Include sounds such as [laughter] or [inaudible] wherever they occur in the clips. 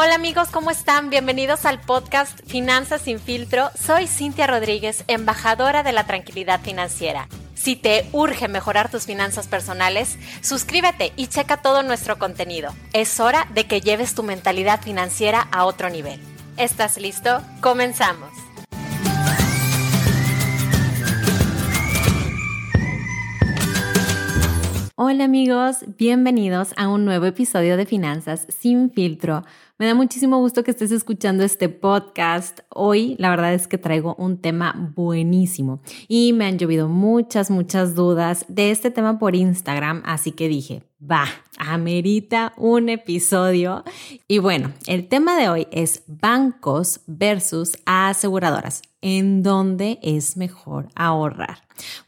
Hola amigos, ¿cómo están? Bienvenidos al podcast Finanzas sin filtro. Soy Cintia Rodríguez, embajadora de la tranquilidad financiera. Si te urge mejorar tus finanzas personales, suscríbete y checa todo nuestro contenido. Es hora de que lleves tu mentalidad financiera a otro nivel. ¿Estás listo? Comenzamos. Hola amigos, bienvenidos a un nuevo episodio de Finanzas sin filtro. Me da muchísimo gusto que estés escuchando este podcast. Hoy la verdad es que traigo un tema buenísimo y me han llovido muchas, muchas dudas de este tema por Instagram, así que dije, va, amerita un episodio. Y bueno, el tema de hoy es bancos versus aseguradoras. ¿En dónde es mejor ahorrar?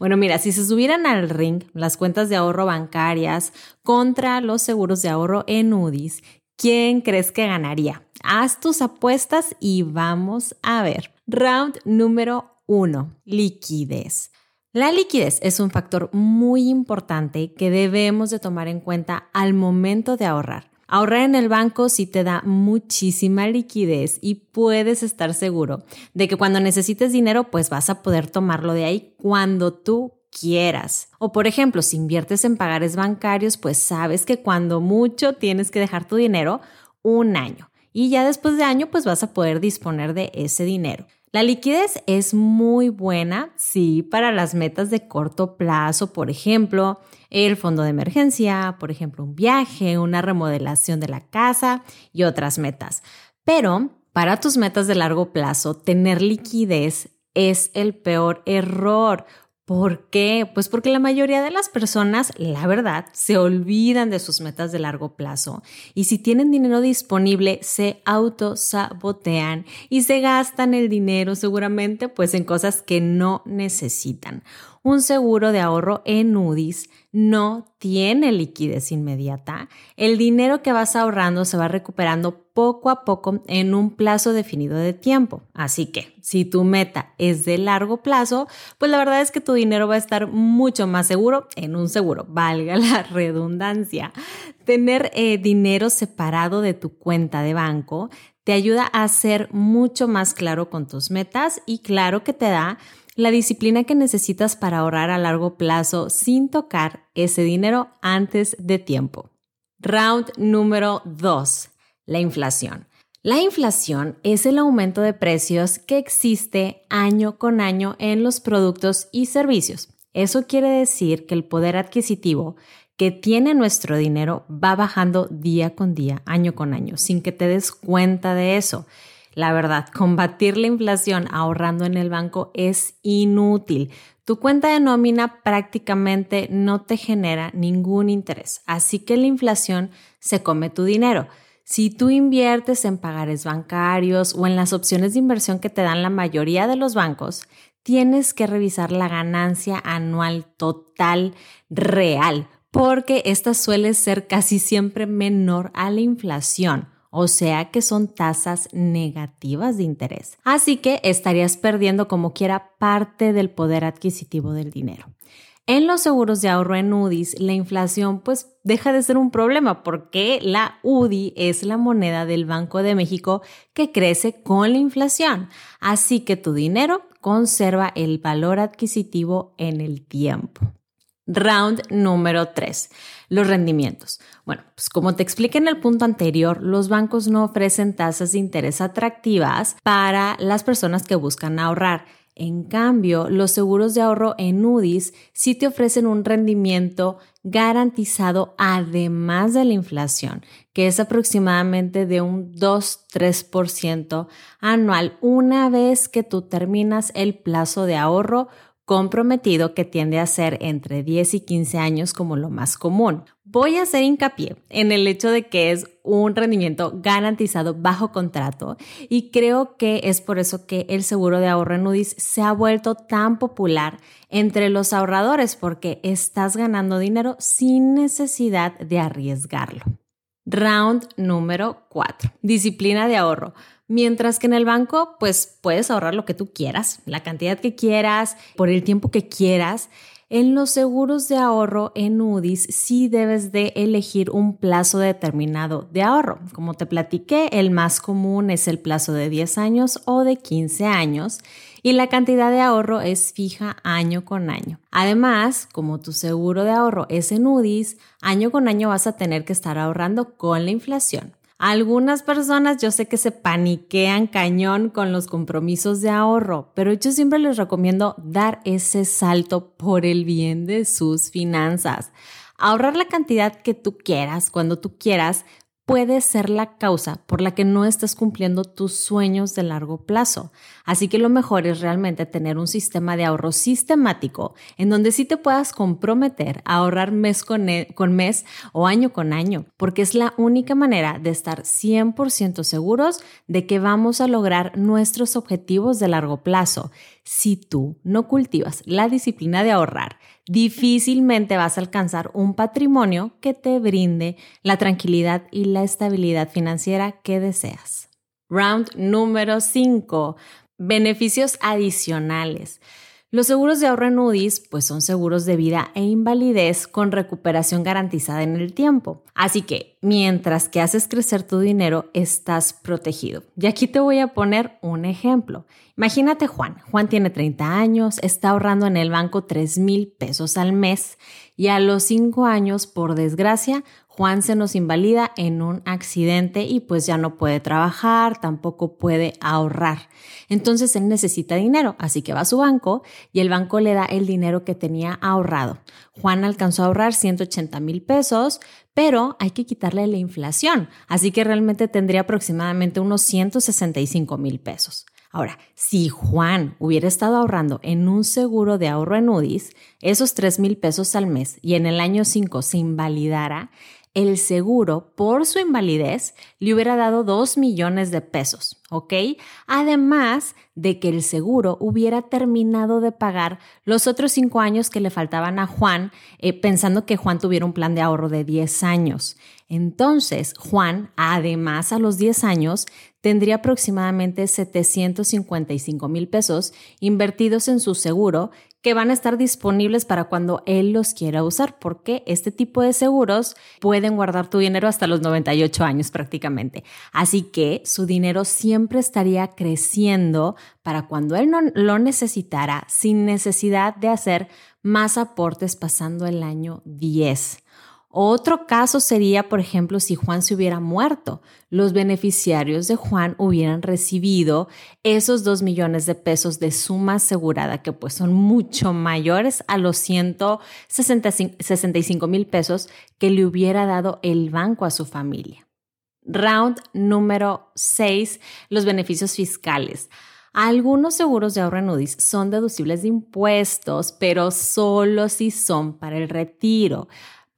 Bueno, mira, si se subieran al ring las cuentas de ahorro bancarias contra los seguros de ahorro en UDIs, ¿quién crees que ganaría? Haz tus apuestas y vamos a ver. Round número uno, liquidez. La liquidez es un factor muy importante que debemos de tomar en cuenta al momento de ahorrar. Ahorrar en el banco sí te da muchísima liquidez y puedes estar seguro de que cuando necesites dinero pues vas a poder tomarlo de ahí cuando tú quieras. O por ejemplo, si inviertes en pagares bancarios, pues sabes que cuando mucho tienes que dejar tu dinero un año y ya después de año pues vas a poder disponer de ese dinero. La liquidez es muy buena, sí, para las metas de corto plazo, por ejemplo, el fondo de emergencia, por ejemplo, un viaje, una remodelación de la casa y otras metas. Pero para tus metas de largo plazo, tener liquidez es el peor error ¿Por qué? Pues porque la mayoría de las personas, la verdad, se olvidan de sus metas de largo plazo y si tienen dinero disponible, se autosabotean y se gastan el dinero seguramente pues en cosas que no necesitan. Un seguro de ahorro en UDIs no tiene liquidez inmediata. El dinero que vas ahorrando se va recuperando poco a poco en un plazo definido de tiempo. Así que si tu meta es de largo plazo, pues la verdad es que tu dinero va a estar mucho más seguro en un seguro, valga la [laughs] redundancia. Tener eh, dinero separado de tu cuenta de banco te ayuda a ser mucho más claro con tus metas y claro que te da la disciplina que necesitas para ahorrar a largo plazo sin tocar ese dinero antes de tiempo. Round número 2. La inflación. La inflación es el aumento de precios que existe año con año en los productos y servicios. Eso quiere decir que el poder adquisitivo que tiene nuestro dinero va bajando día con día, año con año, sin que te des cuenta de eso. La verdad, combatir la inflación ahorrando en el banco es inútil. Tu cuenta de nómina prácticamente no te genera ningún interés, así que la inflación se come tu dinero. Si tú inviertes en pagares bancarios o en las opciones de inversión que te dan la mayoría de los bancos, tienes que revisar la ganancia anual total real, porque esta suele ser casi siempre menor a la inflación o sea que son tasas negativas de interés. Así que estarías perdiendo como quiera parte del poder adquisitivo del dinero. En los seguros de ahorro en UDIs, la inflación pues deja de ser un problema porque la UDI es la moneda del Banco de México que crece con la inflación. Así que tu dinero conserva el valor adquisitivo en el tiempo. Round número 3. Los rendimientos. Bueno, pues como te expliqué en el punto anterior, los bancos no ofrecen tasas de interés atractivas para las personas que buscan ahorrar. En cambio, los seguros de ahorro en UDIs sí te ofrecen un rendimiento garantizado además de la inflación, que es aproximadamente de un 2-3% anual una vez que tú terminas el plazo de ahorro comprometido que tiende a ser entre 10 y 15 años como lo más común. Voy a hacer hincapié en el hecho de que es un rendimiento garantizado bajo contrato y creo que es por eso que el seguro de ahorro en UDIs se ha vuelto tan popular entre los ahorradores porque estás ganando dinero sin necesidad de arriesgarlo. Round número 4. Disciplina de ahorro. Mientras que en el banco, pues puedes ahorrar lo que tú quieras, la cantidad que quieras, por el tiempo que quieras. En los seguros de ahorro en UDIs sí debes de elegir un plazo determinado de ahorro. Como te platiqué, el más común es el plazo de 10 años o de 15 años y la cantidad de ahorro es fija año con año. Además, como tu seguro de ahorro es en UDIs, año con año vas a tener que estar ahorrando con la inflación. Algunas personas yo sé que se paniquean cañón con los compromisos de ahorro, pero yo siempre les recomiendo dar ese salto por el bien de sus finanzas. Ahorrar la cantidad que tú quieras, cuando tú quieras, puede ser la causa por la que no estás cumpliendo tus sueños de largo plazo. Así que lo mejor es realmente tener un sistema de ahorro sistemático en donde sí te puedas comprometer a ahorrar mes con, e, con mes o año con año, porque es la única manera de estar 100% seguros de que vamos a lograr nuestros objetivos de largo plazo. Si tú no cultivas la disciplina de ahorrar, difícilmente vas a alcanzar un patrimonio que te brinde la tranquilidad y la estabilidad financiera que deseas. Round número 5. Beneficios adicionales. Los seguros de ahorro en UDIs pues son seguros de vida e invalidez con recuperación garantizada en el tiempo. Así que mientras que haces crecer tu dinero estás protegido. Y aquí te voy a poner un ejemplo. Imagínate Juan. Juan tiene 30 años, está ahorrando en el banco 3 mil pesos al mes y a los 5 años, por desgracia, Juan se nos invalida en un accidente y pues ya no puede trabajar, tampoco puede ahorrar. Entonces él necesita dinero, así que va a su banco y el banco le da el dinero que tenía ahorrado. Juan alcanzó a ahorrar 180 mil pesos, pero hay que quitarle la inflación, así que realmente tendría aproximadamente unos 165 mil pesos. Ahora, si Juan hubiera estado ahorrando en un seguro de ahorro en UDIs, esos 3 mil pesos al mes y en el año 5 se invalidara, el seguro por su invalidez le hubiera dado 2 millones de pesos, ¿ok? Además de que el seguro hubiera terminado de pagar los otros 5 años que le faltaban a Juan, eh, pensando que Juan tuviera un plan de ahorro de 10 años. Entonces, Juan, además a los 10 años, tendría aproximadamente 755 mil pesos invertidos en su seguro que van a estar disponibles para cuando él los quiera usar, porque este tipo de seguros pueden guardar tu dinero hasta los 98 años prácticamente. Así que su dinero siempre estaría creciendo para cuando él no lo necesitara sin necesidad de hacer más aportes pasando el año 10. Otro caso sería, por ejemplo, si Juan se hubiera muerto. Los beneficiarios de Juan hubieran recibido esos dos millones de pesos de suma asegurada, que pues son mucho mayores a los 165 mil pesos que le hubiera dado el banco a su familia. Round número 6, los beneficios fiscales. Algunos seguros de ahorro en UDIs son deducibles de impuestos, pero solo si son para el retiro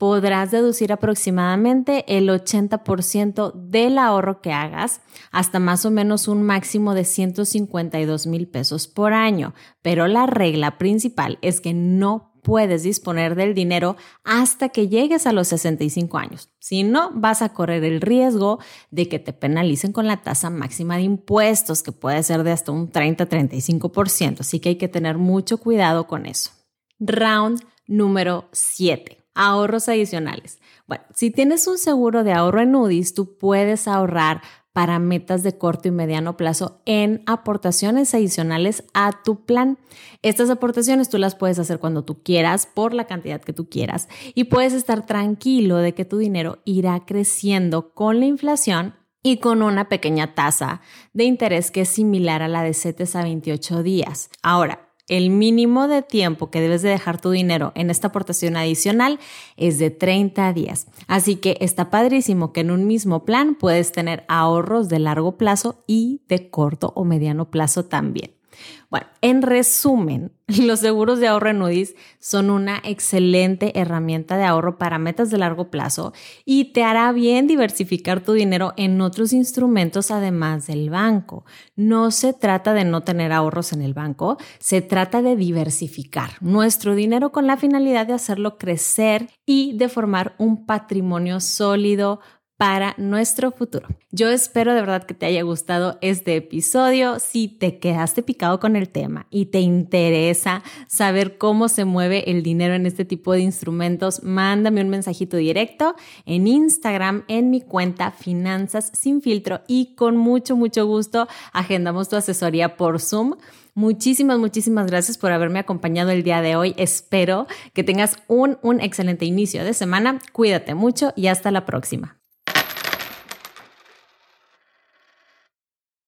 podrás deducir aproximadamente el 80% del ahorro que hagas, hasta más o menos un máximo de 152 mil pesos por año. Pero la regla principal es que no puedes disponer del dinero hasta que llegues a los 65 años. Si no, vas a correr el riesgo de que te penalicen con la tasa máxima de impuestos, que puede ser de hasta un 30-35%. Así que hay que tener mucho cuidado con eso. Round número 7 ahorros adicionales. Bueno, si tienes un seguro de ahorro en UDIs, tú puedes ahorrar para metas de corto y mediano plazo en aportaciones adicionales a tu plan. Estas aportaciones tú las puedes hacer cuando tú quieras, por la cantidad que tú quieras, y puedes estar tranquilo de que tu dinero irá creciendo con la inflación y con una pequeña tasa de interés que es similar a la de CETES a 28 días. Ahora, el mínimo de tiempo que debes de dejar tu dinero en esta aportación adicional es de 30 días. Así que está padrísimo que en un mismo plan puedes tener ahorros de largo plazo y de corto o mediano plazo también. Bueno, en resumen, [laughs] los seguros de ahorro en UDIs son una excelente herramienta de ahorro para metas de largo plazo y te hará bien diversificar tu dinero en otros instrumentos además del banco. No se trata de no tener ahorros en el banco, se trata de diversificar nuestro dinero con la finalidad de hacerlo crecer y de formar un patrimonio sólido para nuestro futuro. Yo espero de verdad que te haya gustado este episodio. Si te quedaste picado con el tema y te interesa saber cómo se mueve el dinero en este tipo de instrumentos, mándame un mensajito directo en Instagram en mi cuenta Finanzas sin filtro y con mucho, mucho gusto agendamos tu asesoría por Zoom. Muchísimas, muchísimas gracias por haberme acompañado el día de hoy. Espero que tengas un, un excelente inicio de semana. Cuídate mucho y hasta la próxima.